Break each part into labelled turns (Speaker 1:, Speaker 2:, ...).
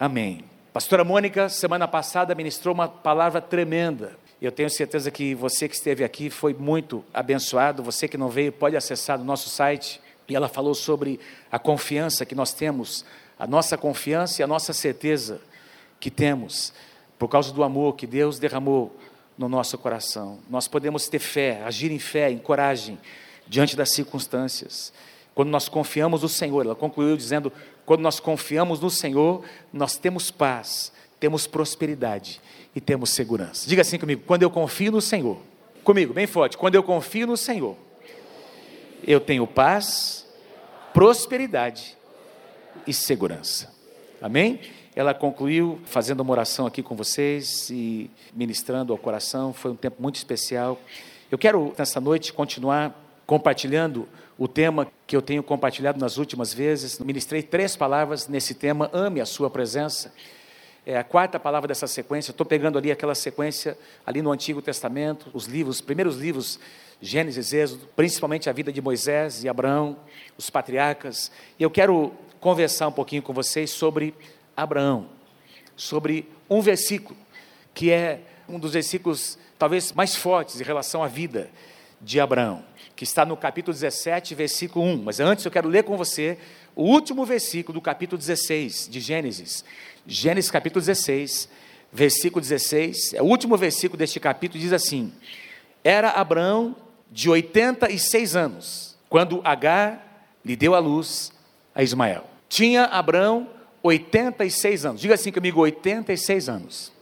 Speaker 1: Amém. Pastora Mônica, semana passada, ministrou uma palavra tremenda. Eu tenho certeza que você que esteve aqui foi muito abençoado. Você que não veio, pode acessar o nosso site. E ela falou sobre a confiança que nós temos, a nossa confiança e a nossa certeza que temos, por causa do amor que Deus derramou no nosso coração. Nós podemos ter fé, agir em fé, em coragem, diante das circunstâncias. Quando nós confiamos no Senhor, ela concluiu dizendo: quando nós confiamos no Senhor, nós temos paz, temos prosperidade e temos segurança. Diga assim comigo: quando eu confio no Senhor, comigo, bem forte, quando eu confio no Senhor, eu tenho paz, prosperidade e segurança. Amém? Ela concluiu fazendo uma oração aqui com vocês e ministrando ao coração. Foi um tempo muito especial. Eu quero, nessa noite, continuar compartilhando o tema que eu tenho compartilhado nas últimas vezes. Ministrei três palavras nesse tema: ame a sua presença. É a quarta palavra dessa sequência. Estou pegando ali aquela sequência ali no Antigo Testamento, os livros, os primeiros livros, Gênesis, Êxodo, principalmente a vida de Moisés e Abraão, os patriarcas. E eu quero conversar um pouquinho com vocês sobre Abraão, sobre um versículo que é um dos versículos talvez mais fortes em relação à vida de Abraão que está no capítulo 17, versículo 1. Mas antes eu quero ler com você o último versículo do capítulo 16 de Gênesis. Gênesis capítulo 16, versículo 16, é o último versículo deste capítulo, diz assim: Era Abraão de 86 anos, quando Agar lhe deu a luz a Ismael. Tinha Abraão 86 anos. Diga assim comigo, 86 anos.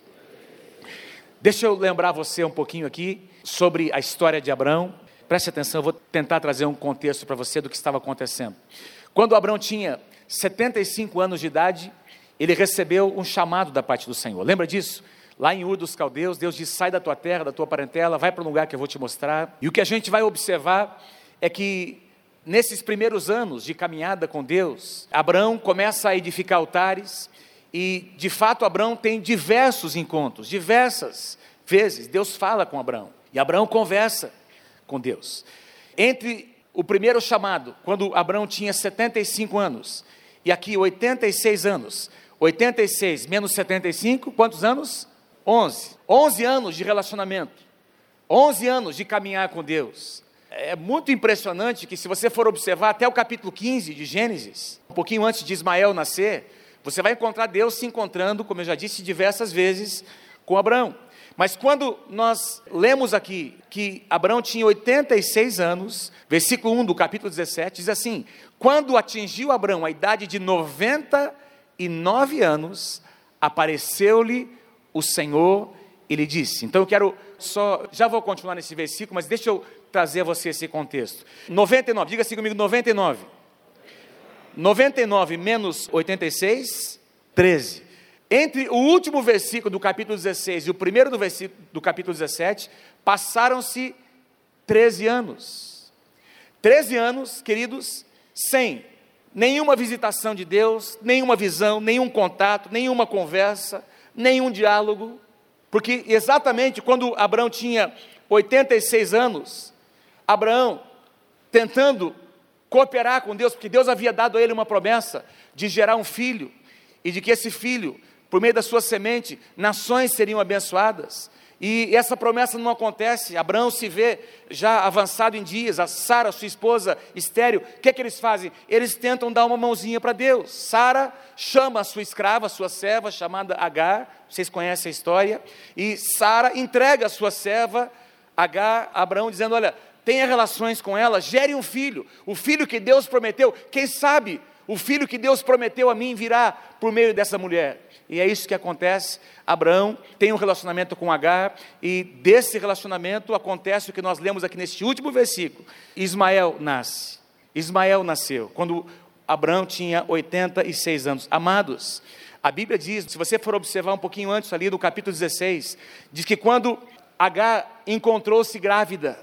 Speaker 1: Deixa eu lembrar você um pouquinho aqui sobre a história de Abraão. Preste atenção, eu vou tentar trazer um contexto para você do que estava acontecendo. Quando Abraão tinha 75 anos de idade, ele recebeu um chamado da parte do Senhor. Lembra disso? Lá em Ur dos Caldeus, Deus diz: sai da tua terra, da tua parentela, vai para um lugar que eu vou te mostrar. E o que a gente vai observar é que nesses primeiros anos de caminhada com Deus, Abraão começa a edificar altares e, de fato, Abraão tem diversos encontros, diversas vezes Deus fala com Abraão e Abraão conversa com Deus. Entre o primeiro chamado, quando Abraão tinha 75 anos, e aqui 86 anos, 86 menos 75, quantos anos? 11. 11 anos de relacionamento, 11 anos de caminhar com Deus. É muito impressionante que, se você for observar até o capítulo 15 de Gênesis, um pouquinho antes de Ismael nascer, você vai encontrar Deus se encontrando, como eu já disse diversas vezes, com Abraão. Mas quando nós lemos aqui que Abraão tinha 86 anos, versículo 1 do capítulo 17, diz assim: Quando atingiu Abraão a idade de 99 anos, apareceu-lhe o Senhor e lhe disse. Então eu quero só, já vou continuar nesse versículo, mas deixa eu trazer a você esse contexto. 99, diga assim comigo: 99. 99 menos 86, 13. Entre o último versículo do capítulo 16 e o primeiro do, versículo, do capítulo 17, passaram-se 13 anos. 13 anos, queridos, sem nenhuma visitação de Deus, nenhuma visão, nenhum contato, nenhuma conversa, nenhum diálogo, porque exatamente quando Abraão tinha 86 anos, Abraão, tentando cooperar com Deus, porque Deus havia dado a ele uma promessa de gerar um filho, e de que esse filho por meio da sua semente, nações seriam abençoadas. E essa promessa não acontece. Abraão se vê já avançado em dias, a Sara, sua esposa estéreo. O que é que eles fazem? Eles tentam dar uma mãozinha para Deus. Sara chama a sua escrava, sua serva, chamada Agar. Vocês conhecem a história. E Sara entrega a sua serva, Agar, a Abraão, dizendo: Olha, tenha relações com ela, gere um filho. O filho que Deus prometeu, quem sabe o filho que Deus prometeu a mim virá por meio dessa mulher. E é isso que acontece. Abraão tem um relacionamento com Agar, e desse relacionamento acontece o que nós lemos aqui neste último versículo. Ismael nasce. Ismael nasceu quando Abraão tinha 86 anos. Amados, a Bíblia diz, se você for observar um pouquinho antes ali do capítulo 16, diz que quando Agar encontrou-se grávida,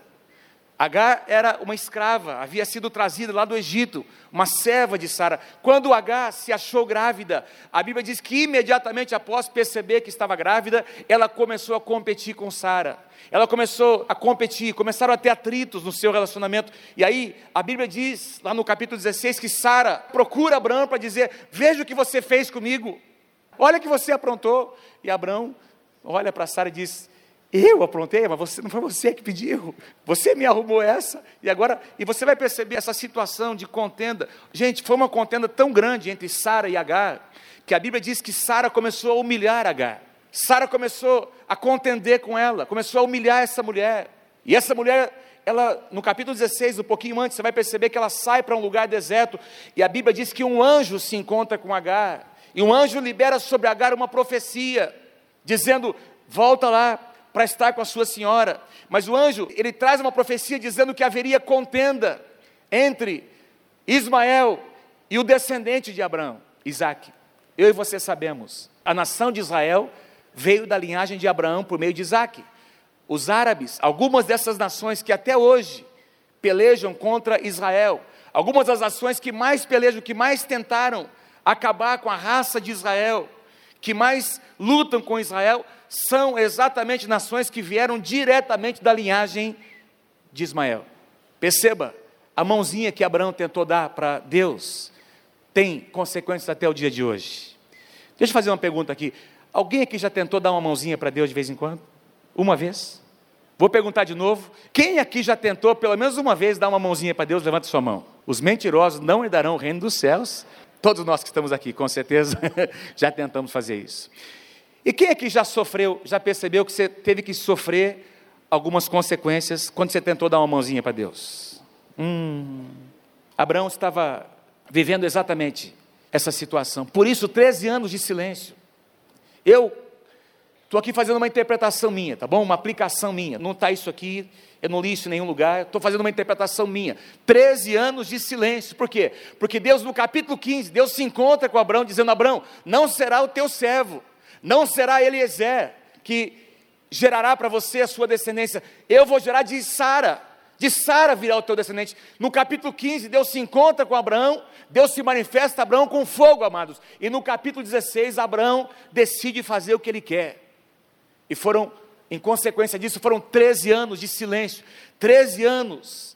Speaker 1: Agar era uma escrava, havia sido trazida lá do Egito, uma serva de Sara. Quando Agar se achou grávida, a Bíblia diz que imediatamente após perceber que estava grávida, ela começou a competir com Sara. Ela começou a competir, começaram a ter atritos no seu relacionamento. E aí, a Bíblia diz, lá no capítulo 16, que Sara procura Abraão para dizer: Veja o que você fez comigo. Olha que você aprontou. E Abraão olha para Sara e diz: Eu aprontei, mas você, não foi você que pediu. Você me arrumou essa. E agora, e você vai perceber essa situação de contenda. Gente, foi uma contenda tão grande entre Sara e Agar, que a Bíblia diz que Sara começou a humilhar Agar. Sara começou a contender com ela, começou a humilhar essa mulher. E essa mulher ela, no capítulo 16, um pouquinho antes, você vai perceber que ela sai para um lugar deserto, e a Bíblia diz que um anjo se encontra com Agar, e um anjo libera sobre Agar uma profecia, dizendo: volta lá para estar com a sua senhora. Mas o anjo, ele traz uma profecia dizendo que haveria contenda entre Ismael e o descendente de Abraão, Isaac. Eu e você sabemos, a nação de Israel veio da linhagem de Abraão por meio de Isaac os árabes, algumas dessas nações que até hoje pelejam contra Israel, algumas das nações que mais pelejam, que mais tentaram acabar com a raça de Israel, que mais lutam com Israel, são exatamente nações que vieram diretamente da linhagem de Ismael. Perceba, a mãozinha que Abraão tentou dar para Deus tem consequências até o dia de hoje. Deixa eu fazer uma pergunta aqui. Alguém aqui já tentou dar uma mãozinha para Deus de vez em quando? Uma vez? Vou perguntar de novo. Quem aqui já tentou pelo menos uma vez dar uma mãozinha para Deus? Levante sua mão. Os mentirosos não herdarão o reino dos céus. Todos nós que estamos aqui, com certeza, já tentamos fazer isso. E quem aqui já sofreu, já percebeu que você teve que sofrer algumas consequências quando você tentou dar uma mãozinha para Deus? Hum, Abraão estava vivendo exatamente essa situação. Por isso, 13 anos de silêncio. Eu Estou aqui fazendo uma interpretação minha, tá bom? Uma aplicação minha. Não está isso aqui, eu não li isso em nenhum lugar. Estou fazendo uma interpretação minha. Treze anos de silêncio. Por quê? Porque Deus, no capítulo 15, Deus se encontra com Abraão, dizendo: Abraão, não será o teu servo, não será Eliezer, que gerará para você a sua descendência. Eu vou gerar de Sara. De Sara virá o teu descendente. No capítulo 15, Deus se encontra com Abraão, Deus se manifesta a Abraão com fogo, amados. E no capítulo 16, Abraão decide fazer o que ele quer. E foram, em consequência disso, foram 13 anos de silêncio, 13 anos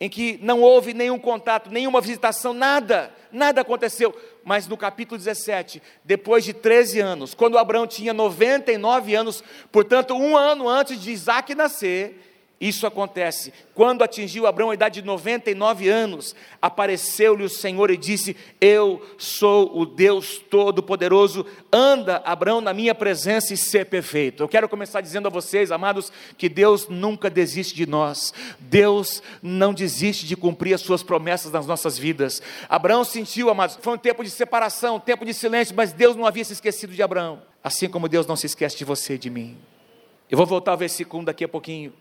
Speaker 1: em que não houve nenhum contato, nenhuma visitação, nada, nada aconteceu. Mas no capítulo 17, depois de 13 anos, quando Abraão tinha 99 anos, portanto, um ano antes de Isaac nascer, isso acontece. Quando atingiu Abraão a idade de 99 anos, apareceu-lhe o Senhor e disse: Eu sou o Deus Todo-Poderoso. Anda, Abraão, na minha presença e ser perfeito. Eu quero começar dizendo a vocês, amados, que Deus nunca desiste de nós. Deus não desiste de cumprir as suas promessas nas nossas vidas. Abraão sentiu, amados, foi um tempo de separação, um tempo de silêncio, mas Deus não havia se esquecido de Abraão. Assim como Deus não se esquece de você e de mim. Eu vou voltar ao versículo daqui a pouquinho.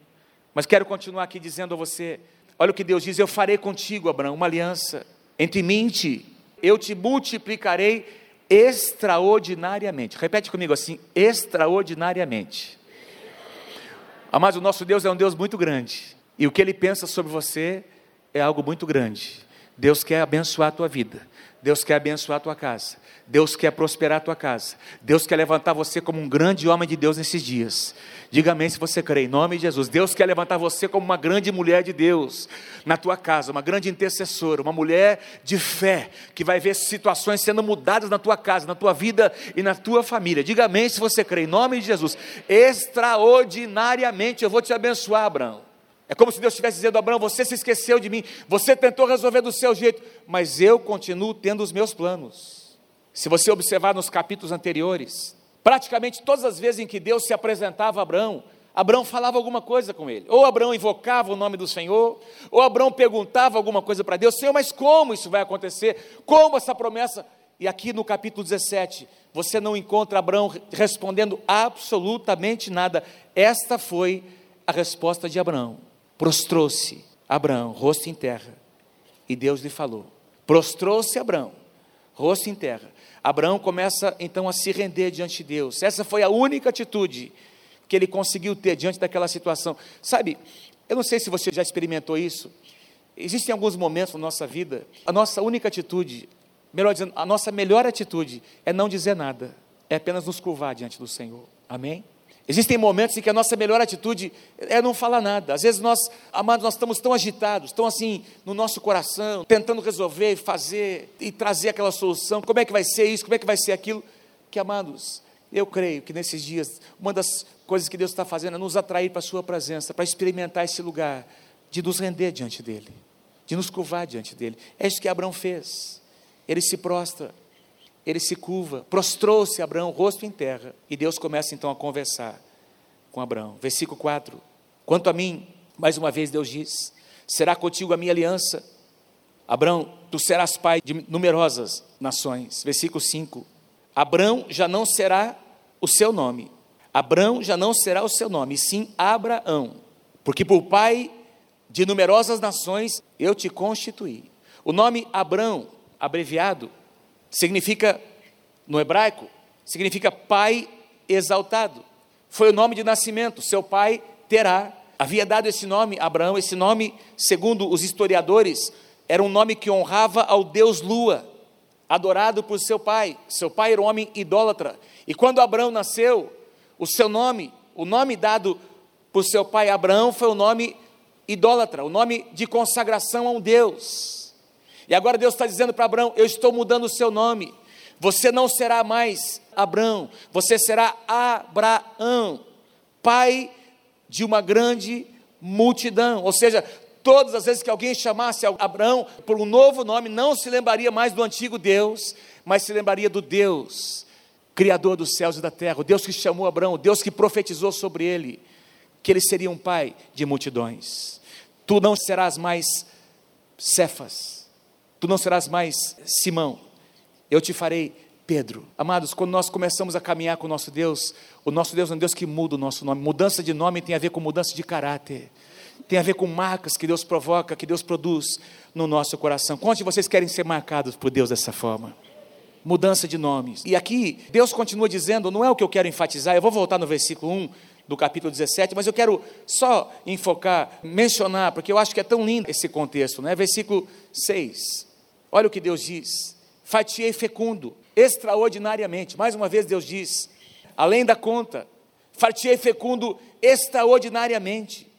Speaker 1: Mas quero continuar aqui dizendo a você: olha o que Deus diz: Eu farei contigo, Abraão, uma aliança entre mim e ti. Eu te multiplicarei extraordinariamente. Repete comigo assim: extraordinariamente. Mas o nosso Deus é um Deus muito grande. E o que ele pensa sobre você é algo muito grande. Deus quer abençoar a tua vida. Deus quer abençoar a tua casa. Deus quer prosperar a tua casa. Deus quer levantar você como um grande homem de Deus nesses dias. Diga amém se você crê, em nome de Jesus. Deus quer levantar você como uma grande mulher de Deus na tua casa, uma grande intercessora, uma mulher de fé, que vai ver situações sendo mudadas na tua casa, na tua vida e na tua família. Diga amém se você crê, em nome de Jesus. Extraordinariamente eu vou te abençoar, Abraão. É como se Deus estivesse dizendo: Abraão, você se esqueceu de mim, você tentou resolver do seu jeito, mas eu continuo tendo os meus planos. Se você observar nos capítulos anteriores, praticamente todas as vezes em que Deus se apresentava a Abraão, Abraão falava alguma coisa com ele. Ou Abraão invocava o nome do Senhor, ou Abraão perguntava alguma coisa para Deus: Senhor, mas como isso vai acontecer? Como essa promessa? E aqui no capítulo 17, você não encontra Abraão respondendo absolutamente nada. Esta foi a resposta de Abraão. Prostrou-se Abraão, rosto em terra, e Deus lhe falou. Prostrou-se Abraão, rosto em terra. Abraão começa então a se render diante de Deus. Essa foi a única atitude que ele conseguiu ter diante daquela situação. Sabe, eu não sei se você já experimentou isso. Existem alguns momentos na nossa vida, a nossa única atitude, melhor dizendo, a nossa melhor atitude é não dizer nada, é apenas nos curvar diante do Senhor. Amém? Existem momentos em que a nossa melhor atitude é não falar nada. Às vezes nós, amados, nós estamos tão agitados, tão assim no nosso coração, tentando resolver, fazer e trazer aquela solução. Como é que vai ser isso? Como é que vai ser aquilo? Porque, amados, eu creio que nesses dias, uma das coisas que Deus está fazendo é nos atrair para a Sua presença, para experimentar esse lugar, de nos render diante dEle, de nos curvar diante dEle. É isso que Abraão fez. Ele se prostra, ele se curva, prostrou-se Abraão, rosto em terra, e Deus começa então a conversar com Abraão. Versículo 4: Quanto a mim, mais uma vez Deus diz: será contigo a minha aliança. Abraão, tu serás pai de numerosas nações. Versículo 5: Abraão já não será o seu nome. Abraão já não será o seu nome, sim Abraão, porque por pai de numerosas nações eu te constituí. O nome Abraão, abreviado, significa, no hebraico, significa pai exaltado. Foi o nome de nascimento, seu pai terá. Havia dado esse nome, Abraão, esse nome, segundo os historiadores, era um nome que honrava ao deus Lua, adorado por seu pai. Seu pai era um homem idólatra. E quando Abraão nasceu, o seu nome, o nome dado por seu pai Abraão foi o nome idólatra, o nome de consagração a um Deus. E agora Deus está dizendo para Abraão: Eu estou mudando o seu nome. Você não será mais Abraão, você será Abraão, pai de uma grande multidão. Ou seja, todas as vezes que alguém chamasse Abraão por um novo nome, não se lembraria mais do antigo Deus, mas se lembraria do Deus, Criador dos céus e da terra, o Deus que chamou Abraão, o Deus que profetizou sobre ele, que ele seria um pai de multidões. Tu não serás mais Cefas, tu não serás mais Simão, eu te farei Pedro. Amados, quando nós começamos a caminhar com o nosso Deus, o nosso Deus é um Deus que muda o nosso nome. Mudança de nome tem a ver com mudança de caráter, tem a ver com marcas que Deus provoca, que Deus produz no nosso coração. Quantos de vocês querem ser marcados por Deus dessa forma? Mudança de nomes. E aqui, Deus continua dizendo, não é o que eu quero enfatizar, eu vou voltar no versículo 1 do capítulo 17, mas eu quero só enfocar, mencionar, porque eu acho que é tão lindo esse contexto, né? Versículo 6. Olha o que Deus diz: Fatiei fecundo, extraordinariamente. Mais uma vez, Deus diz: além da conta, fatiei fecundo extraordinariamente.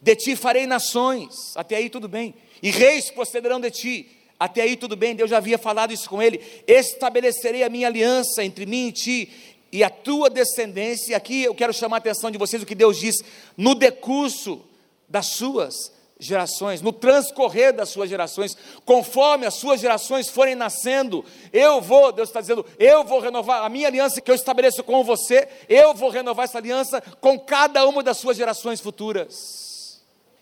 Speaker 1: De ti farei nações, até aí tudo bem, e reis procederão de ti, até aí tudo bem, Deus já havia falado isso com ele. Estabelecerei a minha aliança entre mim e ti, e a tua descendência. Aqui eu quero chamar a atenção de vocês o que Deus diz no decurso das suas gerações, no transcorrer das suas gerações, conforme as suas gerações forem nascendo, eu vou, Deus está dizendo, eu vou renovar a minha aliança que eu estabeleço com você, eu vou renovar essa aliança com cada uma das suas gerações futuras.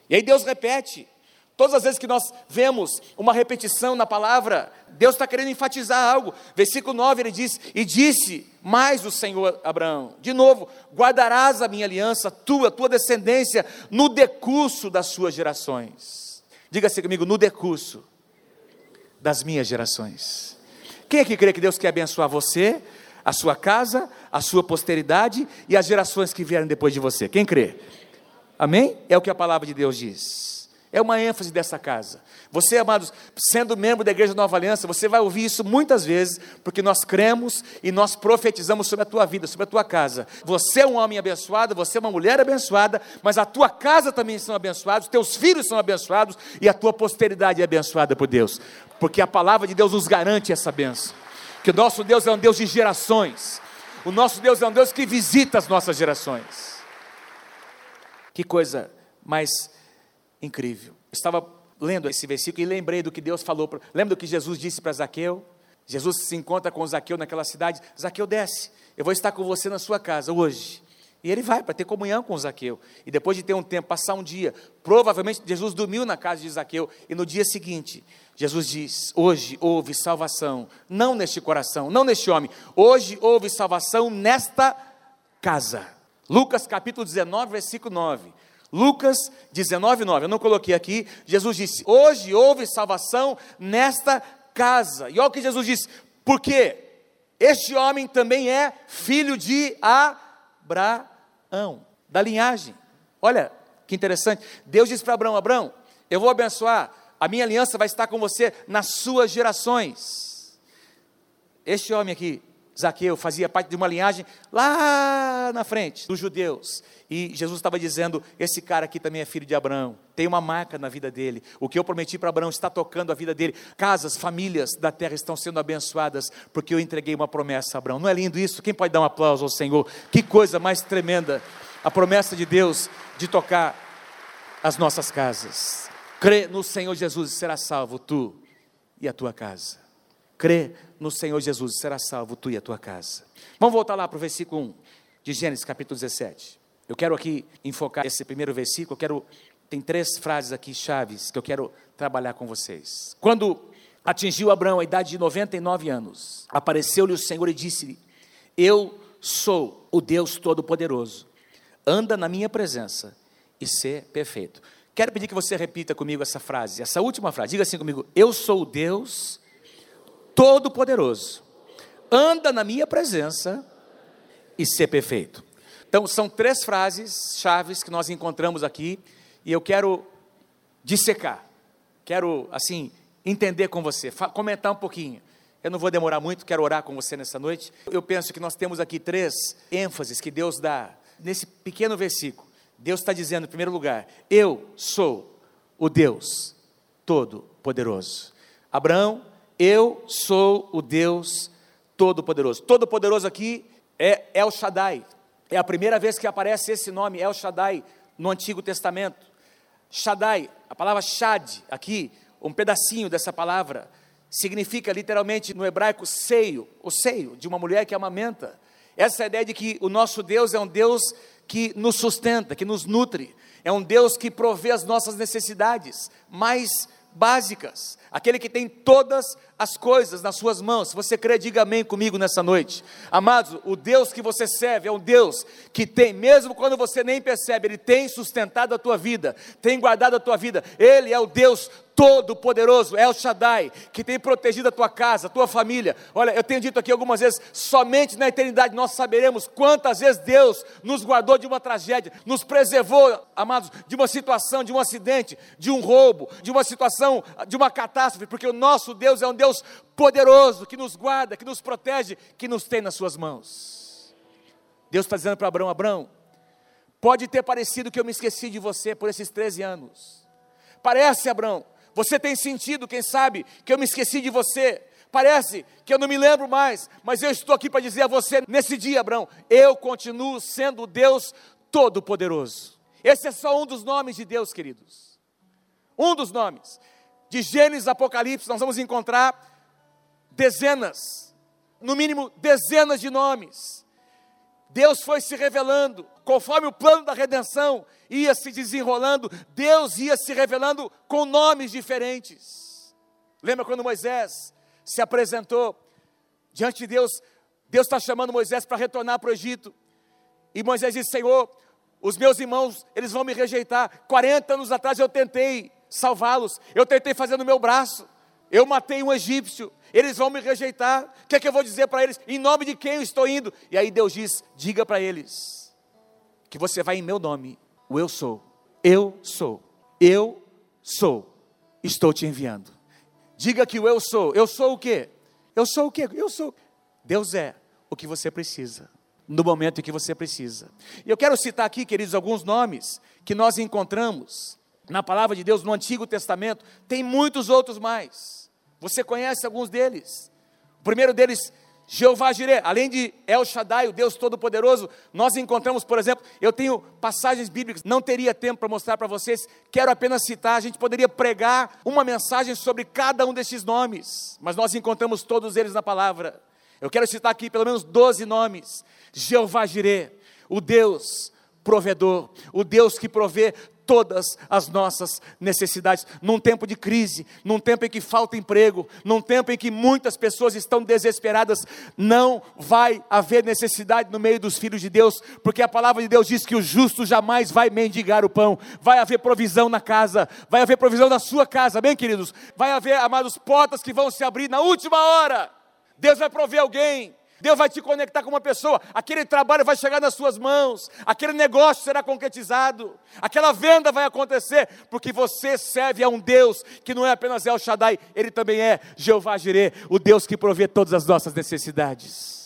Speaker 1: E aí Deus repete, Todas as vezes que nós vemos uma repetição na palavra, Deus está querendo enfatizar algo. Versículo 9 ele diz: E disse mais o Senhor Abraão, de novo, guardarás a minha aliança, tua, tua descendência, no decurso das suas gerações. Diga-se comigo, no decurso das minhas gerações. Quem é que crê que Deus quer abençoar você, a sua casa, a sua posteridade e as gerações que vierem depois de você? Quem crê? Amém? É o que a palavra de Deus diz. É uma ênfase dessa casa. Você, amados, sendo membro da Igreja Nova Aliança, você vai ouvir isso muitas vezes, porque nós cremos e nós profetizamos sobre a tua vida, sobre a tua casa. Você é um homem abençoado, você é uma mulher abençoada, mas a tua casa também são abençoados, teus filhos são abençoados e a tua posteridade é abençoada por Deus, porque a palavra de Deus nos garante essa benção. Que o nosso Deus é um Deus de gerações, o nosso Deus é um Deus que visita as nossas gerações. Que coisa mais incrível. Eu estava lendo esse versículo e lembrei do que Deus falou. Lembra do que Jesus disse para Zaqueu? Jesus se encontra com Zaqueu naquela cidade. Zaqueu desce, eu vou estar com você na sua casa hoje. E ele vai para ter comunhão com Zaqueu. E depois de ter um tempo, passar um dia, provavelmente Jesus dormiu na casa de Zaqueu. E no dia seguinte, Jesus diz: Hoje houve salvação, não neste coração, não neste homem. Hoje houve salvação nesta casa. Lucas capítulo 19, versículo 9. Lucas 19, 9. Eu não coloquei aqui. Jesus disse: Hoje houve salvação nesta casa. E olha o que Jesus disse: Porque este homem também é filho de Abraão, da linhagem. Olha que interessante. Deus disse para Abraão: Abraão, eu vou abençoar, a minha aliança vai estar com você nas suas gerações. Este homem aqui Zaqueu fazia parte de uma linhagem lá na frente dos judeus. E Jesus estava dizendo: esse cara aqui também é filho de Abraão, tem uma marca na vida dele. O que eu prometi para Abraão está tocando a vida dele. Casas, famílias da terra estão sendo abençoadas, porque eu entreguei uma promessa a Abraão. Não é lindo isso? Quem pode dar um aplauso ao Senhor? Que coisa mais tremenda! A promessa de Deus de tocar as nossas casas. Crê no Senhor Jesus e será salvo tu e a tua casa. Crê no Senhor Jesus será salvo tu e a tua casa. Vamos voltar lá para o versículo 1 de Gênesis capítulo 17. Eu quero aqui enfocar esse primeiro versículo, eu quero tem três frases aqui chaves que eu quero trabalhar com vocês. Quando atingiu Abraão a idade de 99 anos, apareceu-lhe o Senhor e disse-lhe: Eu sou o Deus todo-poderoso. Anda na minha presença e ser perfeito. Quero pedir que você repita comigo essa frase, essa última frase. Diga assim comigo: Eu sou o Deus todo-poderoso. Anda na minha presença e ser perfeito. Então, são três frases chaves que nós encontramos aqui e eu quero dissecar, quero, assim, entender com você, comentar um pouquinho. Eu não vou demorar muito, quero orar com você nessa noite. Eu penso que nós temos aqui três ênfases que Deus dá nesse pequeno versículo. Deus está dizendo, em primeiro lugar, eu sou o Deus Todo-Poderoso. Abraão, eu sou o Deus Todo-Poderoso. Todo-Poderoso aqui é El Shaddai, é a primeira vez que aparece esse nome, El Shaddai, no Antigo Testamento. Shaddai, a palavra Shad, aqui, um pedacinho dessa palavra, significa literalmente no hebraico seio, o seio de uma mulher que amamenta. Essa é ideia de que o nosso Deus é um Deus que nos sustenta, que nos nutre, é um Deus que provê as nossas necessidades mais básicas, aquele que tem todas as coisas nas suas mãos. Se você crê, diga amém comigo nessa noite. Amados, o Deus que você serve é um Deus que tem, mesmo quando você nem percebe, Ele tem sustentado a tua vida, tem guardado a tua vida. Ele é o Deus Todo-Poderoso, El Shaddai, que tem protegido a tua casa, a tua família. Olha, eu tenho dito aqui algumas vezes: somente na eternidade nós saberemos quantas vezes Deus nos guardou de uma tragédia, nos preservou, amados, de uma situação, de um acidente, de um roubo, de uma situação, de uma catástrofe, porque o nosso Deus é um Deus poderoso, que nos guarda, que nos protege, que nos tem nas suas mãos. Deus está dizendo para Abraão: Abraão, pode ter parecido que eu me esqueci de você por esses 13 anos. Parece, Abraão, você tem sentido, quem sabe, que eu me esqueci de você. Parece que eu não me lembro mais, mas eu estou aqui para dizer a você nesse dia, Abraão, eu continuo sendo Deus Todo-Poderoso. Esse é só um dos nomes de Deus, queridos. Um dos nomes. De Gênesis Apocalipse, nós vamos encontrar dezenas, no mínimo dezenas de nomes. Deus foi se revelando, conforme o plano da redenção ia se desenrolando, Deus ia se revelando com nomes diferentes. Lembra quando Moisés se apresentou diante de Deus? Deus está chamando Moisés para retornar para o Egito. E Moisés disse: Senhor, os meus irmãos, eles vão me rejeitar. 40 anos atrás eu tentei salvá-los, eu tentei fazer no meu braço, eu matei um egípcio, eles vão me rejeitar. O que é que eu vou dizer para eles? Em nome de quem eu estou indo? E aí Deus diz: diga para eles que você vai em meu nome o eu sou. Eu sou. Eu sou. Estou te enviando. Diga que o eu sou. Eu sou o quê? Eu sou o quê? Eu sou. Deus é o que você precisa. No momento em que você precisa. E eu quero citar aqui, queridos, alguns nomes que nós encontramos na palavra de Deus no Antigo Testamento. Tem muitos outros mais. Você conhece alguns deles. O primeiro deles Jeová Jireh, além de El Shaddai, o Deus Todo-Poderoso, nós encontramos, por exemplo, eu tenho passagens bíblicas, não teria tempo para mostrar para vocês, quero apenas citar, a gente poderia pregar uma mensagem sobre cada um desses nomes, mas nós encontramos todos eles na palavra. Eu quero citar aqui pelo menos 12 nomes: Jeová Jireh, o Deus provedor, o Deus que provê todas as nossas necessidades. Num tempo de crise, num tempo em que falta emprego, num tempo em que muitas pessoas estão desesperadas, não vai haver necessidade no meio dos filhos de Deus, porque a palavra de Deus diz que o justo jamais vai mendigar o pão. Vai haver provisão na casa, vai haver provisão na sua casa, bem queridos? Vai haver, amados, portas que vão se abrir na última hora. Deus vai prover alguém Deus vai te conectar com uma pessoa, aquele trabalho vai chegar nas suas mãos, aquele negócio será concretizado, aquela venda vai acontecer, porque você serve a um Deus que não é apenas El Shaddai, ele também é Jeová Jireh, o Deus que provê todas as nossas necessidades.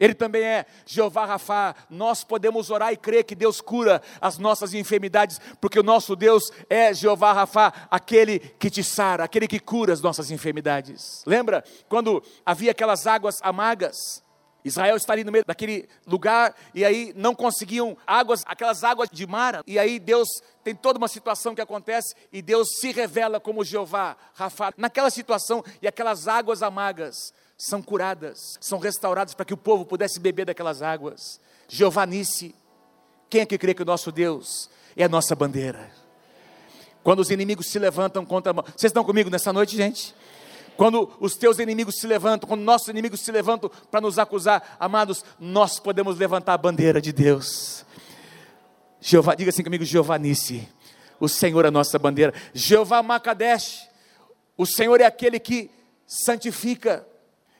Speaker 1: Ele também é Jeová Rafá. Nós podemos orar e crer que Deus cura as nossas enfermidades, porque o nosso Deus é Jeová Rafá, aquele que te sara, aquele que cura as nossas enfermidades. Lembra quando havia aquelas águas amargas? Israel está ali no meio daquele lugar e aí não conseguiam águas, aquelas águas de mar. E aí Deus tem toda uma situação que acontece e Deus se revela como Jeová, Rafa, naquela situação e aquelas águas amargas são curadas, são restauradas para que o povo pudesse beber daquelas águas. Jeová Nisse, quem é que crê que o nosso Deus é a nossa bandeira? Quando os inimigos se levantam contra. Vocês estão comigo nessa noite, gente? Quando os teus inimigos se levantam, quando nossos inimigos se levantam para nos acusar, amados, nós podemos levantar a bandeira de Deus. Jeová, diga assim comigo, Jeová Nisse, o Senhor é a nossa bandeira. Jeová Macadesh, o Senhor é aquele que santifica.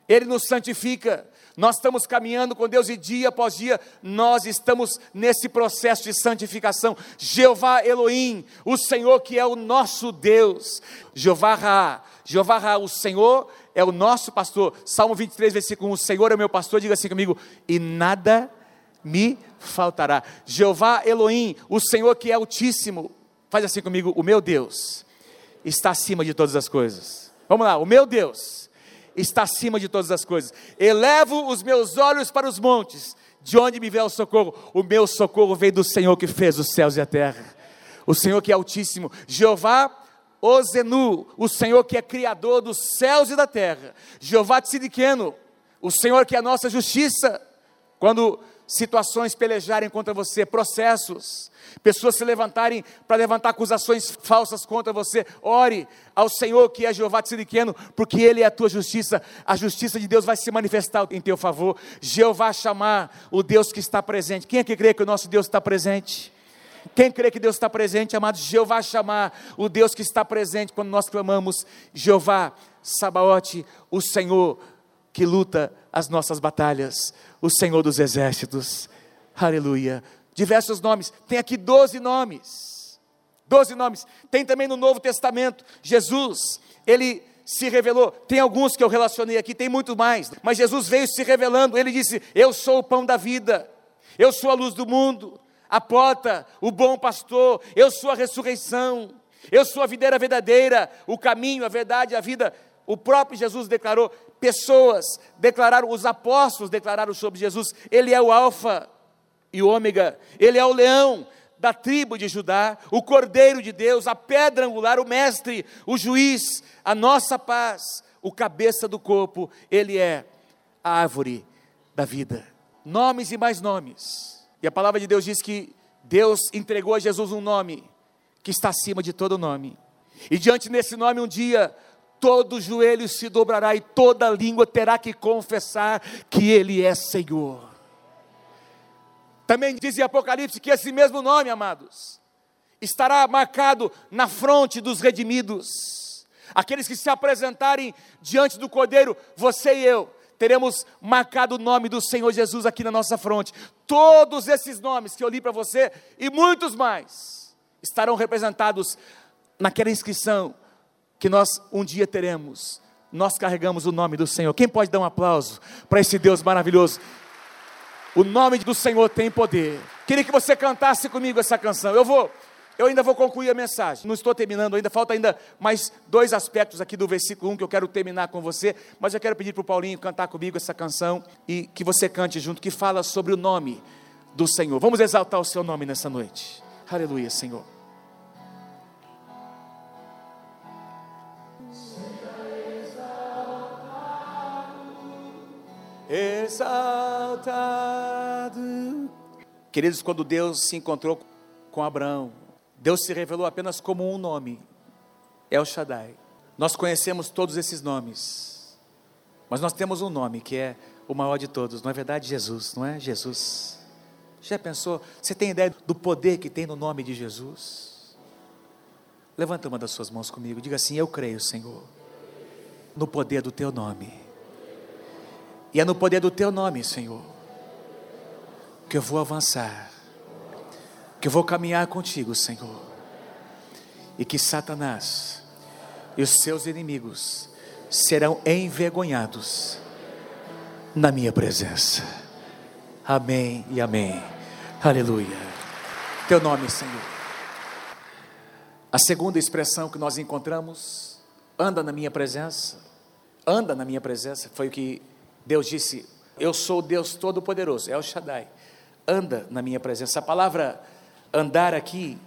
Speaker 1: Ele nos santifica. Nós estamos caminhando com Deus e dia após dia nós estamos nesse processo de santificação. Jeová Elohim, o Senhor que é o nosso Deus. Jeová Ra, Jeová Ra, o Senhor é o nosso pastor. Salmo 23, versículo 1: O Senhor é o meu pastor, diga assim comigo, e nada me faltará. Jeová Elohim, o Senhor que é altíssimo. Faz assim comigo, o meu Deus está acima de todas as coisas. Vamos lá, o meu Deus está acima de todas as coisas. Elevo os meus olhos para os montes, de onde me vem o socorro? O meu socorro vem do Senhor que fez os céus e a terra. O Senhor que é altíssimo, Jeová Ozenu, o Senhor que é criador dos céus e da terra. Jeová Tsidiqueno, o Senhor que é a nossa justiça. Quando situações pelejarem contra você, processos, pessoas se levantarem para levantar acusações falsas contra você, ore ao Senhor que é Jeová Tsiriqueno, porque Ele é a tua justiça, a justiça de Deus vai se manifestar em teu favor. Jeová chamar o Deus que está presente. Quem é que crê que o nosso Deus está presente? Quem crê que Deus está presente, amados, Jeová chamar o Deus que está presente quando nós clamamos, Jeová, Sabaote, o Senhor que luta as nossas batalhas, o Senhor dos exércitos. Aleluia. Diversos nomes, tem aqui 12 nomes. 12 nomes. Tem também no Novo Testamento, Jesus, ele se revelou. Tem alguns que eu relacionei aqui, tem muito mais, mas Jesus veio se revelando. Ele disse: Eu sou o pão da vida, eu sou a luz do mundo, a porta, o bom pastor, eu sou a ressurreição, eu sou a videira verdadeira, o caminho, a verdade, a vida. O próprio Jesus declarou: pessoas declararam, os apóstolos declararam sobre Jesus: Ele é o Alfa e o Ômega, Ele é o leão da tribo de Judá, o Cordeiro de Deus, a pedra angular, o Mestre, o juiz, a nossa paz, o cabeça do corpo, Ele é a árvore da vida. Nomes e mais nomes. E a palavra de Deus diz que Deus entregou a Jesus um nome que está acima de todo nome. E diante desse nome, um dia todo joelho se dobrará e toda língua terá que confessar que Ele é Senhor. Também diz em Apocalipse que esse mesmo nome, amados, estará marcado na fronte dos redimidos. Aqueles que se apresentarem diante do Cordeiro, você e eu, teremos marcado o nome do Senhor Jesus aqui na nossa fronte. Todos esses nomes que eu li para você e muitos mais estarão representados naquela inscrição que nós um dia teremos. Nós carregamos o nome do Senhor. Quem pode dar um aplauso para esse Deus maravilhoso? O nome do Senhor tem poder. Queria que você cantasse comigo essa canção. Eu vou, eu ainda vou concluir a mensagem. Não estou terminando ainda, falta ainda mais dois aspectos aqui do versículo 1 que eu quero terminar com você, mas eu quero pedir para o Paulinho cantar comigo essa canção e que você cante junto, que fala sobre o nome do Senhor. Vamos exaltar o seu nome nessa noite. Aleluia, Senhor. Exaltado. Queridos, quando Deus se encontrou com Abraão, Deus se revelou apenas como um nome: El Shaddai. Nós conhecemos todos esses nomes, mas nós temos um nome que é o maior de todos, não é verdade? Jesus, não é? Jesus. Já pensou? Você tem ideia do poder que tem no nome de Jesus? Levanta uma das suas mãos comigo, diga assim: Eu creio, Senhor, no poder do teu nome. E é no poder do teu nome, Senhor, que eu vou avançar, que eu vou caminhar contigo, Senhor. E que Satanás e os seus inimigos serão envergonhados na minha presença. Amém e amém. Aleluia. Teu nome, Senhor. A segunda expressão que nós encontramos, anda na minha presença, anda na minha presença, foi o que Deus disse: Eu sou Deus Todo-Poderoso, é o Shaddai, anda na minha presença. A palavra andar aqui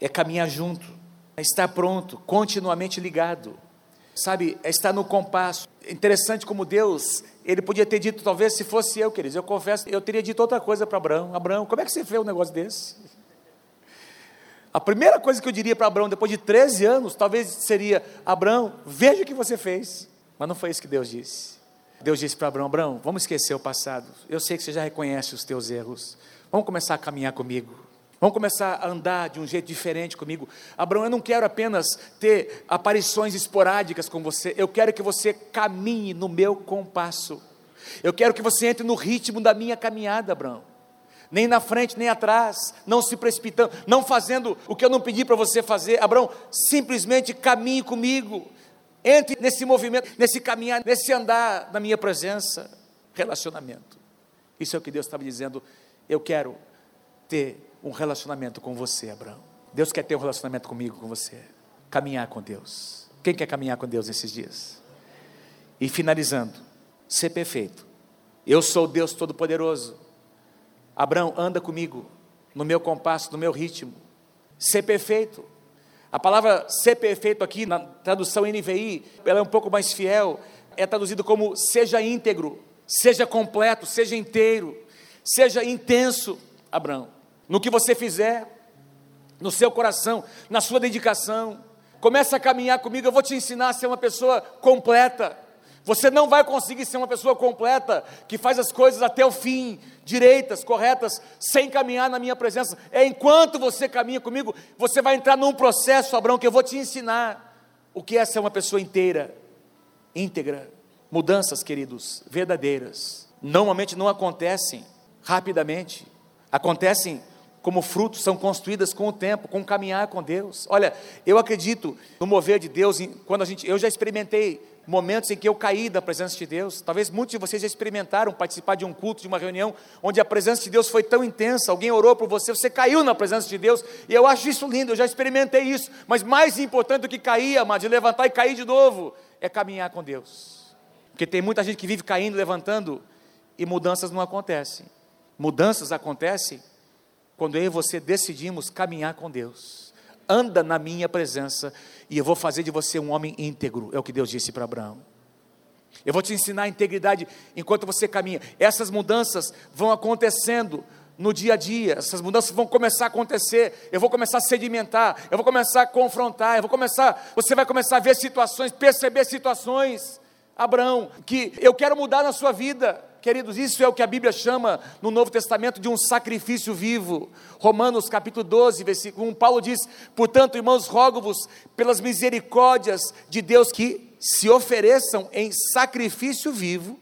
Speaker 1: é caminhar junto, é estar pronto, continuamente ligado, sabe, é estar no compasso. Interessante como Deus, ele podia ter dito, talvez se fosse eu, queridos, eu confesso, eu teria dito outra coisa para Abraão: Abraão, como é que você fez um negócio desse? A primeira coisa que eu diria para Abraão, depois de 13 anos, talvez seria: Abraão, veja o que você fez. Mas não foi isso que Deus disse. Deus disse para Abraão: Abraão, vamos esquecer o passado. Eu sei que você já reconhece os teus erros. Vamos começar a caminhar comigo. Vamos começar a andar de um jeito diferente comigo. Abraão, eu não quero apenas ter aparições esporádicas com você, eu quero que você caminhe no meu compasso. Eu quero que você entre no ritmo da minha caminhada, Abraão. Nem na frente, nem atrás, não se precipitando, não fazendo o que eu não pedi para você fazer. Abraão, simplesmente caminhe comigo. Entre nesse movimento, nesse caminhar, nesse andar na minha presença. Relacionamento. Isso é o que Deus estava dizendo. Eu quero ter um relacionamento com você, Abraão. Deus quer ter um relacionamento comigo, com você. Caminhar com Deus. Quem quer caminhar com Deus nesses dias? E finalizando, ser perfeito. Eu sou Deus Todo-Poderoso. Abraão, anda comigo, no meu compasso, no meu ritmo. Ser perfeito. A palavra ser perfeito aqui, na tradução NVI, ela é um pouco mais fiel, é traduzido como seja íntegro, seja completo, seja inteiro, seja intenso, Abraão. No que você fizer, no seu coração, na sua dedicação, começa a caminhar comigo, eu vou te ensinar a ser uma pessoa completa. Você não vai conseguir ser uma pessoa completa que faz as coisas até o fim, direitas, corretas, sem caminhar na minha presença. É enquanto você caminha comigo, você vai entrar num processo, Abraão, que eu vou te ensinar o que é ser uma pessoa inteira, íntegra. Mudanças, queridos, verdadeiras, normalmente não acontecem rapidamente, acontecem como frutos são construídas com o tempo, com o caminhar com Deus. Olha, eu acredito no mover de Deus, quando a gente, eu já experimentei momentos em que eu caí da presença de Deus. Talvez muitos de vocês já experimentaram participar de um culto, de uma reunião, onde a presença de Deus foi tão intensa, alguém orou por você, você caiu na presença de Deus, e eu acho isso lindo, eu já experimentei isso. Mas mais importante do que cair, amado, de levantar e cair de novo, é caminhar com Deus. Porque tem muita gente que vive caindo, levantando, e mudanças não acontecem. Mudanças acontecem quando eu e você decidimos caminhar com Deus. Anda na minha presença e eu vou fazer de você um homem íntegro, é o que Deus disse para Abraão. Eu vou te ensinar a integridade enquanto você caminha. Essas mudanças vão acontecendo no dia a dia, essas mudanças vão começar a acontecer. Eu vou começar a sedimentar, eu vou começar a confrontar, eu vou começar, você vai começar a ver situações, perceber situações. Abraão, que eu quero mudar na sua vida. Queridos, isso é o que a Bíblia chama no Novo Testamento de um sacrifício vivo. Romanos capítulo 12, versículo 1, Paulo diz: Portanto, irmãos, rogo-vos pelas misericórdias de Deus que se ofereçam em sacrifício vivo,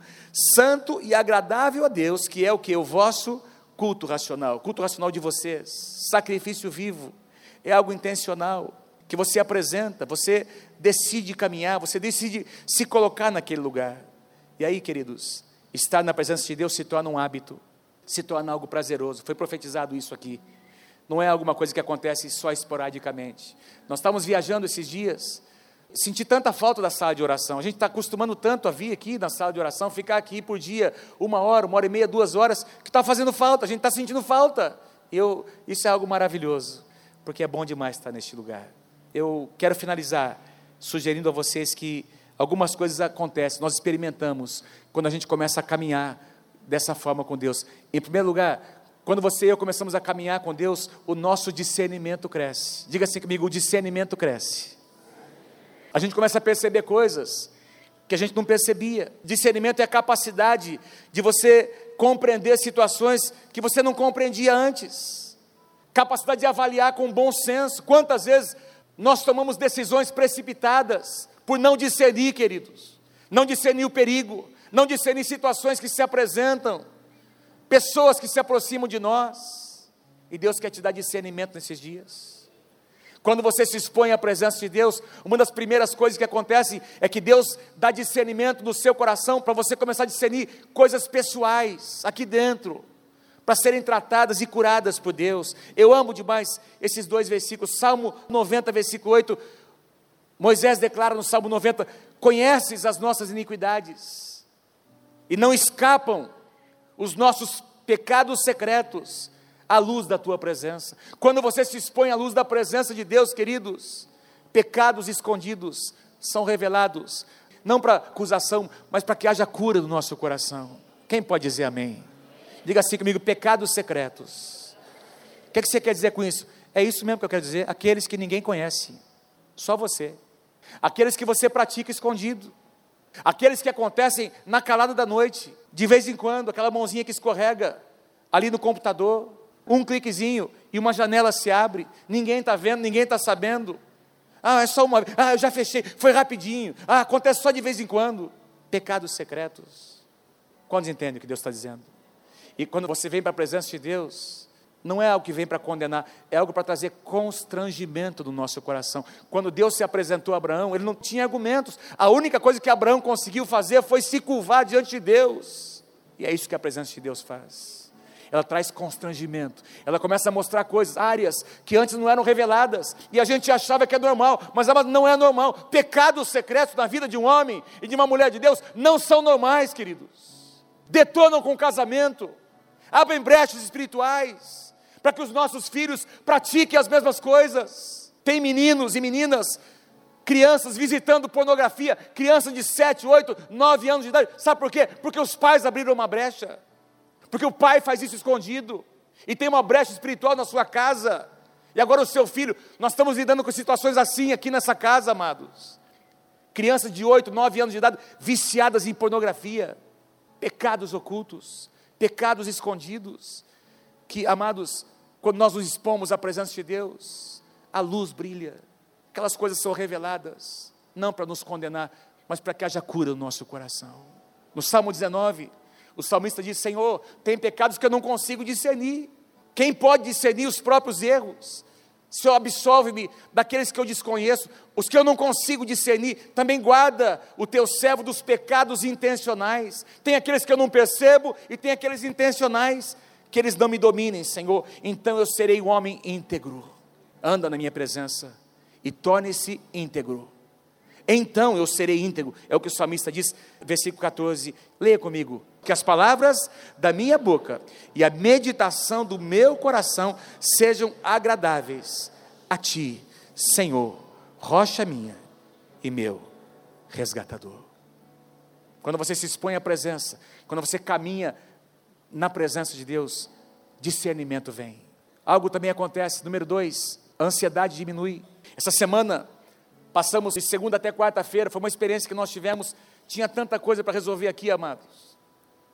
Speaker 1: santo e agradável a Deus, que é o que? O vosso culto racional, culto racional de vocês, sacrifício vivo, é algo intencional, que você apresenta, você decide caminhar, você decide se colocar naquele lugar. E aí, queridos, Estar na presença de Deus se torna um hábito, se torna algo prazeroso. Foi profetizado isso aqui. Não é alguma coisa que acontece só esporadicamente. Nós estávamos viajando esses dias, senti tanta falta da sala de oração. A gente está acostumando tanto a vir aqui na sala de oração, ficar aqui por dia, uma hora, uma hora e meia, duas horas, que está fazendo falta, a gente está sentindo falta. Eu, isso é algo maravilhoso, porque é bom demais estar neste lugar. Eu quero finalizar sugerindo a vocês que algumas coisas acontecem, nós experimentamos quando a gente começa a caminhar dessa forma com Deus. Em primeiro lugar, quando você e eu começamos a caminhar com Deus, o nosso discernimento cresce. Diga assim comigo: o discernimento cresce. A gente começa a perceber coisas que a gente não percebia. Discernimento é a capacidade de você compreender situações que você não compreendia antes. Capacidade de avaliar com bom senso. Quantas vezes nós tomamos decisões precipitadas por não discernir, queridos, não discernir o perigo, não discernir situações que se apresentam, pessoas que se aproximam de nós, e Deus quer te dar discernimento nesses dias. Quando você se expõe à presença de Deus, uma das primeiras coisas que acontece é que Deus dá discernimento no seu coração para você começar a discernir coisas pessoais aqui dentro, para serem tratadas e curadas por Deus. Eu amo demais esses dois versículos. Salmo 90, versículo 8. Moisés declara no Salmo 90: Conheces as nossas iniquidades, e não escapam os nossos pecados secretos à luz da tua presença. Quando você se expõe à luz da presença de Deus, queridos, pecados escondidos são revelados, não para acusação, mas para que haja cura no nosso coração. Quem pode dizer amém? Diga assim comigo: pecados secretos. O que, é que você quer dizer com isso? É isso mesmo que eu quero dizer: aqueles que ninguém conhece, só você, aqueles que você pratica escondido, aqueles que acontecem na calada da noite, de vez em quando, aquela mãozinha que escorrega ali no computador, um cliquezinho e uma janela se abre, ninguém está vendo, ninguém está sabendo. Ah, é só uma. Ah, eu já fechei, foi rapidinho. Ah, acontece só de vez em quando. Pecados secretos. Quantos entendem o que Deus está dizendo? E quando você vem para a presença de Deus, não é algo que vem para condenar, é algo para trazer constrangimento no nosso coração. Quando Deus se apresentou a Abraão, ele não tinha argumentos. A única coisa que Abraão conseguiu fazer foi se curvar diante de Deus. E é isso que a presença de Deus faz ela traz constrangimento. Ela começa a mostrar coisas, áreas que antes não eram reveladas, e a gente achava que é normal, mas não é normal. Pecados secretos na vida de um homem e de uma mulher de Deus não são normais, queridos. Detonam com o casamento, abrem brechas espirituais, para que os nossos filhos pratiquem as mesmas coisas. Tem meninos e meninas crianças visitando pornografia, crianças de 7, 8, 9 anos de idade. Sabe por quê? Porque os pais abriram uma brecha. Porque o pai faz isso escondido. E tem uma brecha espiritual na sua casa. E agora o seu filho, nós estamos lidando com situações assim aqui nessa casa, amados. Crianças de 8, 9 anos de idade viciadas em pornografia, pecados ocultos, pecados escondidos, que, amados, quando nós nos expomos à presença de Deus, a luz brilha, aquelas coisas são reveladas, não para nos condenar, mas para que haja cura no nosso coração. No Salmo 19, o salmista diz: Senhor, tem pecados que eu não consigo discernir. Quem pode discernir os próprios erros? Senhor, absolve-me daqueles que eu desconheço, os que eu não consigo discernir, também guarda o teu servo dos pecados intencionais. Tem aqueles que eu não percebo e tem aqueles intencionais, que eles não me dominem, Senhor. Então eu serei um homem íntegro. Anda na minha presença e torne-se íntegro. Então eu serei íntegro, é o que o salmista diz, versículo 14. Leia comigo que as palavras da minha boca e a meditação do meu coração sejam agradáveis a ti, Senhor, rocha minha e meu resgatador. Quando você se expõe à presença, quando você caminha na presença de Deus, discernimento vem. Algo também acontece. Número dois, a ansiedade diminui. Essa semana, passamos de segunda até quarta-feira, foi uma experiência que nós tivemos. Tinha tanta coisa para resolver aqui, amados.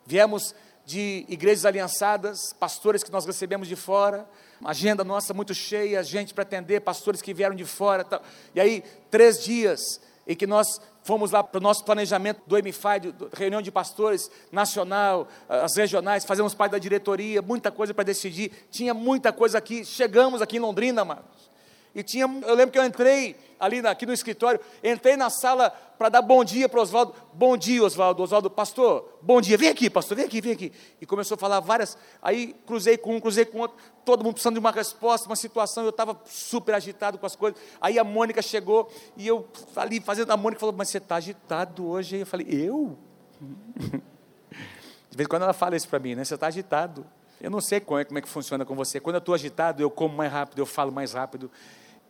Speaker 1: Viemos de igrejas aliançadas, pastores que nós recebemos de fora, agenda nossa muito cheia, gente para atender, pastores que vieram de fora. Tal. E aí, três dias em que nós fomos lá para o nosso planejamento do MFI, reunião de pastores nacional, as regionais, fazemos parte da diretoria, muita coisa para decidir, tinha muita coisa aqui, chegamos aqui em Londrina, amados, e tinha, eu lembro que eu entrei ali na, aqui no escritório, entrei na sala para dar bom dia para Oswaldo. Bom dia, Oswaldo. Oswaldo, pastor, bom dia. Vem aqui, pastor, vem aqui, vem aqui. E começou a falar várias. Aí cruzei com um, cruzei com outro, todo mundo precisando de uma resposta, uma situação. Eu estava super agitado com as coisas. Aí a Mônica chegou e eu ali fazendo. A Mônica falou: Mas você está agitado hoje? Aí eu falei: Eu? De vez em quando ela fala isso para mim, né? Você está agitado. Eu não sei como é, como é que funciona com você. Quando eu estou agitado, eu como mais rápido, eu falo mais rápido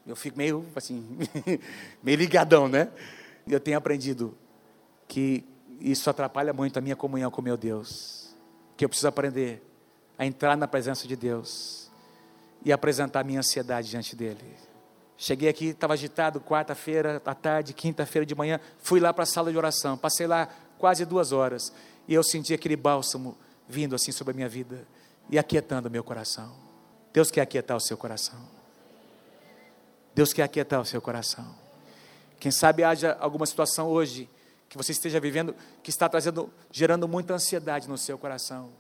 Speaker 1: eu fico meio assim, meio ligadão, né? Eu tenho aprendido que isso atrapalha muito a minha comunhão com meu Deus. Que eu preciso aprender a entrar na presença de Deus e apresentar minha ansiedade diante dele. Cheguei aqui, estava agitado, quarta-feira à tarde, quinta-feira de manhã, fui lá para a sala de oração, passei lá quase duas horas, e eu senti aquele bálsamo vindo assim sobre a minha vida e aquietando o meu coração. Deus quer aquietar o seu coração. Deus quer aquietar o seu coração. Quem sabe haja alguma situação hoje que você esteja vivendo que está trazendo, gerando muita ansiedade no seu coração.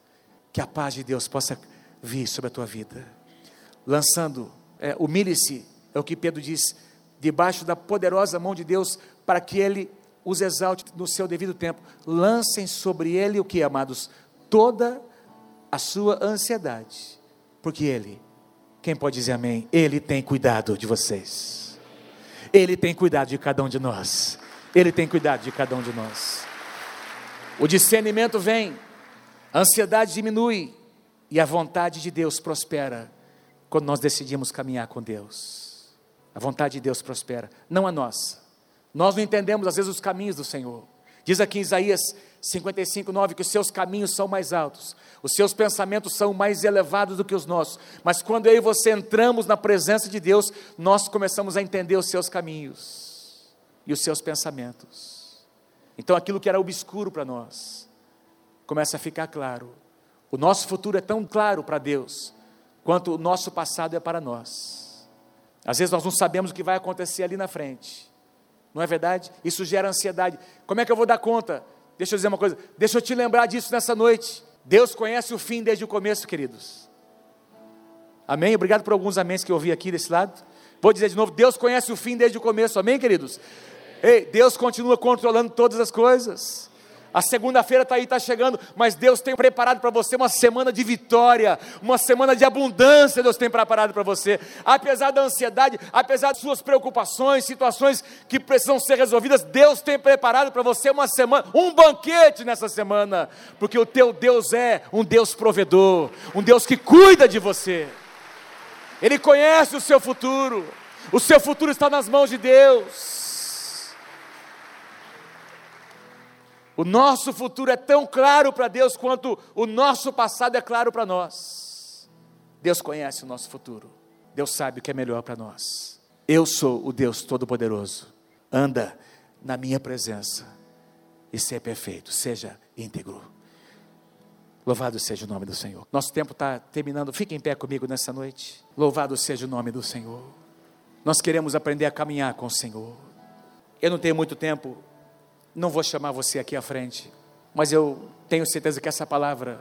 Speaker 1: Que a paz de Deus possa vir sobre a tua vida, lançando, é, humilhe-se É o que Pedro diz, debaixo da poderosa mão de Deus, para que ele os exalte no seu devido tempo. Lancem sobre ele o que, amados? Toda a sua ansiedade, porque ele, quem pode dizer amém? Ele tem cuidado de vocês. Ele tem cuidado de cada um de nós. Ele tem cuidado de cada um de nós. O discernimento vem, a ansiedade diminui e a vontade de Deus prospera quando nós decidimos caminhar com Deus. A vontade de Deus prospera, não a nossa. Nós não entendemos às vezes os caminhos do Senhor. Diz aqui em Isaías 55, 9 que os seus caminhos são mais altos, os seus pensamentos são mais elevados do que os nossos. Mas quando eu e você entramos na presença de Deus, nós começamos a entender os seus caminhos e os seus pensamentos. Então aquilo que era obscuro para nós começa a ficar claro. O nosso futuro é tão claro para Deus quanto o nosso passado é para nós. Às vezes nós não sabemos o que vai acontecer ali na frente. Não é verdade? Isso gera ansiedade. Como é que eu vou dar conta? Deixa eu dizer uma coisa, deixa eu te lembrar disso nessa noite. Deus conhece o fim desde o começo, queridos. Amém? Obrigado por alguns améns que eu ouvi aqui desse lado. Vou dizer de novo: Deus conhece o fim desde o começo, amém, queridos? Ei, Deus continua controlando todas as coisas. A segunda-feira está aí, está chegando, mas Deus tem preparado para você uma semana de vitória, uma semana de abundância. Deus tem preparado para você, apesar da ansiedade, apesar de suas preocupações, situações que precisam ser resolvidas. Deus tem preparado para você uma semana, um banquete nessa semana, porque o teu Deus é um Deus provedor, um Deus que cuida de você. Ele conhece o seu futuro, o seu futuro está nas mãos de Deus. O nosso futuro é tão claro para Deus quanto o nosso passado é claro para nós. Deus conhece o nosso futuro. Deus sabe o que é melhor para nós. Eu sou o Deus Todo-Poderoso. Anda na minha presença e seja perfeito, seja íntegro. Louvado seja o nome do Senhor. Nosso tempo está terminando. Fique em pé comigo nessa noite. Louvado seja o nome do Senhor. Nós queremos aprender a caminhar com o Senhor. Eu não tenho muito tempo não vou chamar você aqui à frente, mas eu tenho certeza que essa palavra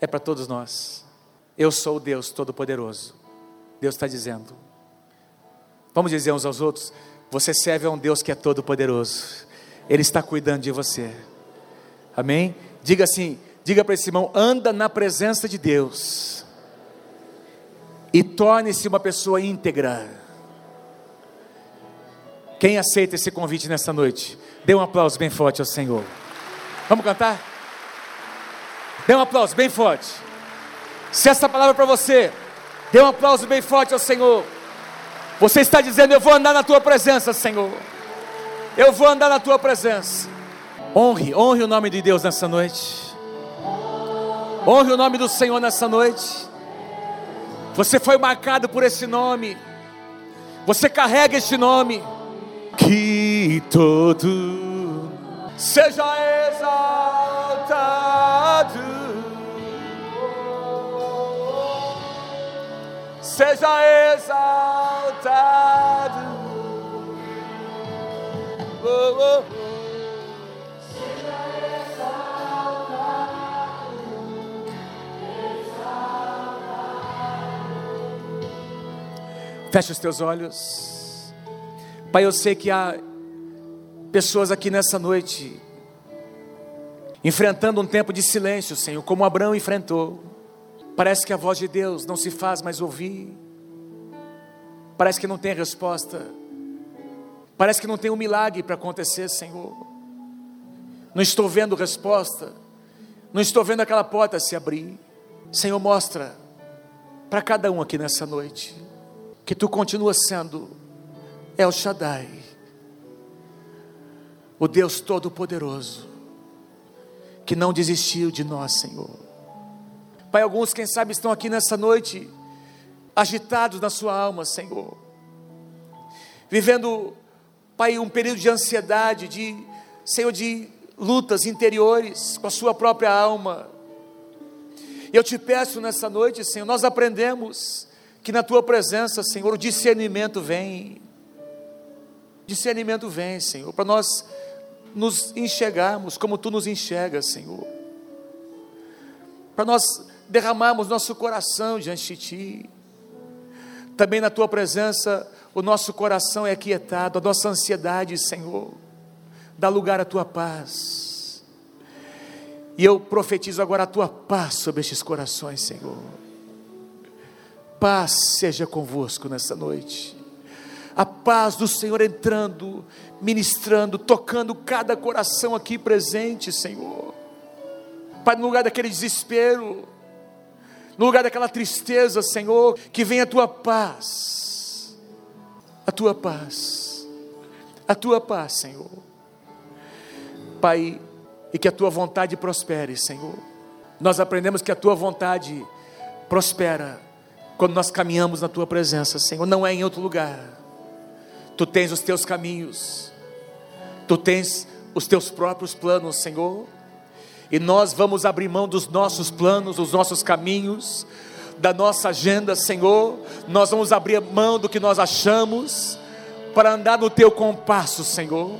Speaker 1: é para todos nós. Eu sou o Deus Todo-Poderoso. Deus está dizendo. Vamos dizer uns aos outros: você serve a um Deus que é todo-poderoso. Ele está cuidando de você. Amém? Diga assim: diga para esse irmão, anda na presença de Deus. E torne-se uma pessoa íntegra. Quem aceita esse convite nessa noite? Dê um aplauso bem forte ao Senhor. Vamos cantar? Dê um aplauso bem forte. Se essa palavra é para você, dê um aplauso bem forte ao Senhor. Você está dizendo: Eu vou andar na tua presença, Senhor. Eu vou andar na tua presença. Honre, honre o nome de Deus nessa noite. Honre o nome do Senhor nessa noite. Você foi marcado por esse nome. Você carrega este nome que todo seja exaltado, seja exaltado. Oh, oh, oh. Feche os teus olhos. Pai, eu sei que há pessoas aqui nessa noite enfrentando um tempo de silêncio, Senhor, como Abraão enfrentou. Parece que a voz de Deus não se faz mais ouvir. Parece que não tem resposta. Parece que não tem um milagre para acontecer, Senhor. Não estou vendo resposta. Não estou vendo aquela porta se abrir. Senhor, mostra para cada um aqui nessa noite que tu continuas sendo El Shaddai, o Deus Todo-Poderoso, que não desistiu de nós, Senhor. Pai, alguns, quem sabe, estão aqui nessa noite, agitados na sua alma, Senhor, vivendo, Pai, um período de ansiedade, de, Senhor, de lutas interiores com a sua própria alma. Eu te peço nessa noite, Senhor, nós aprendemos que na tua presença, Senhor, o discernimento vem. Discernimento vem, Senhor, para nós nos enxergarmos como Tu nos enxergas, Senhor. Para nós derramarmos nosso coração diante de Ti. Também na tua presença, o nosso coração é aquietado, a nossa ansiedade, Senhor. Dá lugar à tua paz. E eu profetizo agora a tua paz sobre estes corações, Senhor. Paz seja convosco nesta noite. A paz do Senhor entrando, ministrando, tocando cada coração aqui presente, Senhor. Pai, no lugar daquele desespero, no lugar daquela tristeza, Senhor, que venha a tua paz, a tua paz, a tua paz, Senhor. Pai, e que a tua vontade prospere, Senhor. Nós aprendemos que a tua vontade prospera quando nós caminhamos na tua presença, Senhor, não é em outro lugar. Tu tens os teus caminhos, tu tens os teus próprios planos, Senhor e nós vamos abrir mão dos nossos planos, dos nossos caminhos, da nossa agenda, Senhor. Nós vamos abrir mão do que nós achamos para andar no teu compasso, Senhor.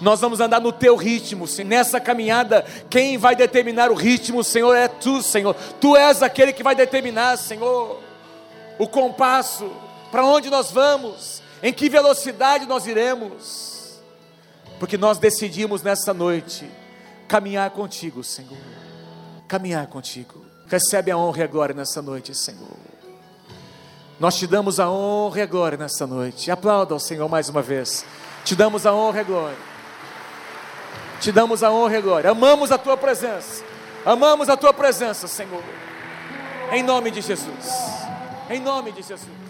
Speaker 1: Nós vamos andar no teu ritmo, Senhor. Nessa caminhada, quem vai determinar o ritmo, Senhor, é tu, Senhor. Tu és aquele que vai determinar, Senhor, o compasso, para onde nós vamos, em que velocidade nós iremos. Porque nós decidimos nessa noite caminhar contigo, Senhor. Caminhar contigo. Recebe a honra e a glória nessa noite, Senhor. Nós te damos a honra e a glória nessa noite. Aplauda ao Senhor mais uma vez. Te damos a honra e a glória. Te damos a honra e a glória. Amamos a tua presença. Amamos a tua presença, Senhor. Em nome de Jesus. Em nome de Jesus.